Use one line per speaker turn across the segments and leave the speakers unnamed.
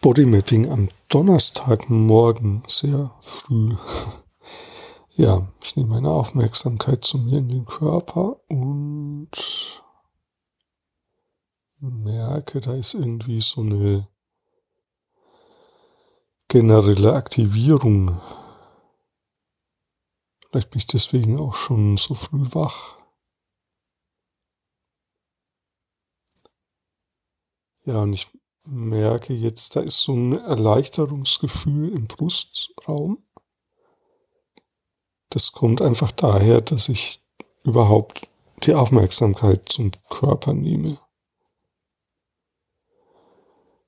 Bodymapping am Donnerstagmorgen sehr früh. Ja, ich nehme meine Aufmerksamkeit zu mir in den Körper und merke, da ist irgendwie so eine generelle Aktivierung. Vielleicht bin ich deswegen auch schon so früh wach. Ja, und ich merke jetzt, da ist so ein Erleichterungsgefühl im Brustraum. Das kommt einfach daher, dass ich überhaupt die Aufmerksamkeit zum Körper nehme.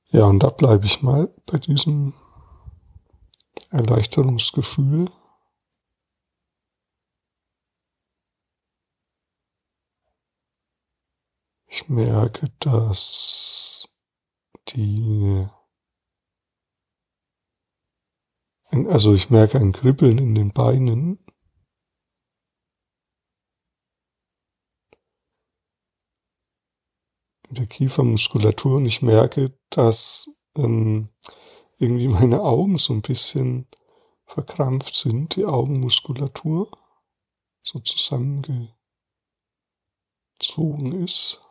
Ja, und da bleibe ich mal bei diesem Erleichterungsgefühl. Ich merke, dass die, also ich merke ein Kribbeln in den Beinen. In der Kiefermuskulatur und ich merke, dass ähm, irgendwie meine Augen so ein bisschen verkrampft sind, die Augenmuskulatur so zusammengezogen ist.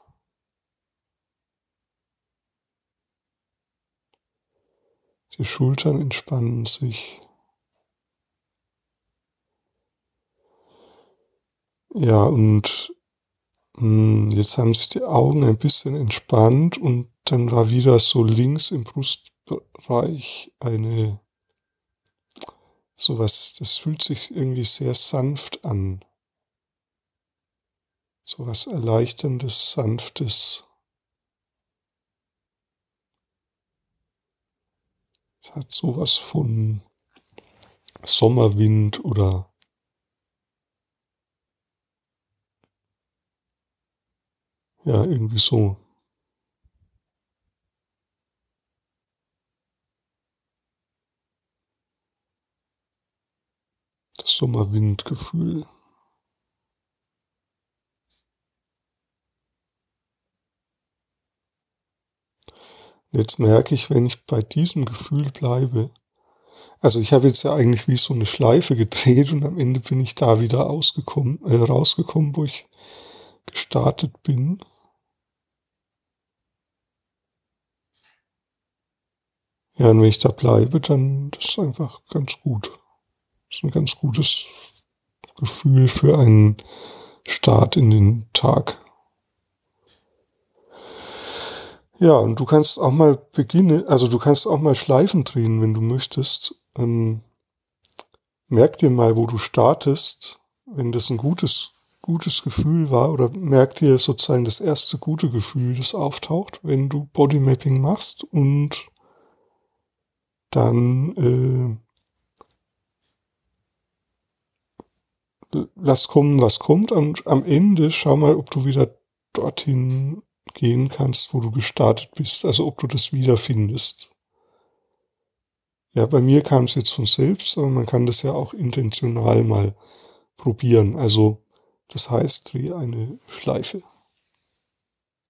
Die Schultern entspannen sich. Ja, und mh, hm, jetzt haben sich die Augen ein bisschen entspannt und dann war wieder so links im Brustbereich eine sowas, das fühlt sich irgendwie sehr sanft an. Sowas Erleichterndes, Sanftes. Es hat sowas von Sommerwind oder ja, irgendwie so. Das Sommerwindgefühl. Jetzt merke ich, wenn ich bei diesem Gefühl bleibe, also ich habe jetzt ja eigentlich wie so eine Schleife gedreht und am Ende bin ich da wieder ausgekommen, äh, rausgekommen, wo ich gestartet bin. Ja, und wenn ich da bleibe, dann das ist einfach ganz gut. Das ist ein ganz gutes Gefühl für einen Start in den Tag. Ja, und du kannst auch mal beginnen, also du kannst auch mal Schleifen drehen, wenn du möchtest. Ähm, merk dir mal, wo du startest, wenn das ein gutes, gutes Gefühl war, oder merk dir sozusagen das erste gute Gefühl, das auftaucht, wenn du Bodymapping machst und dann äh, lass kommen, was kommt und am Ende schau mal, ob du wieder dorthin gehen kannst, wo du gestartet bist, also ob du das wiederfindest. Ja, bei mir kam es jetzt von selbst, aber man kann das ja auch intentional mal probieren. Also das heißt, dreh eine Schleife.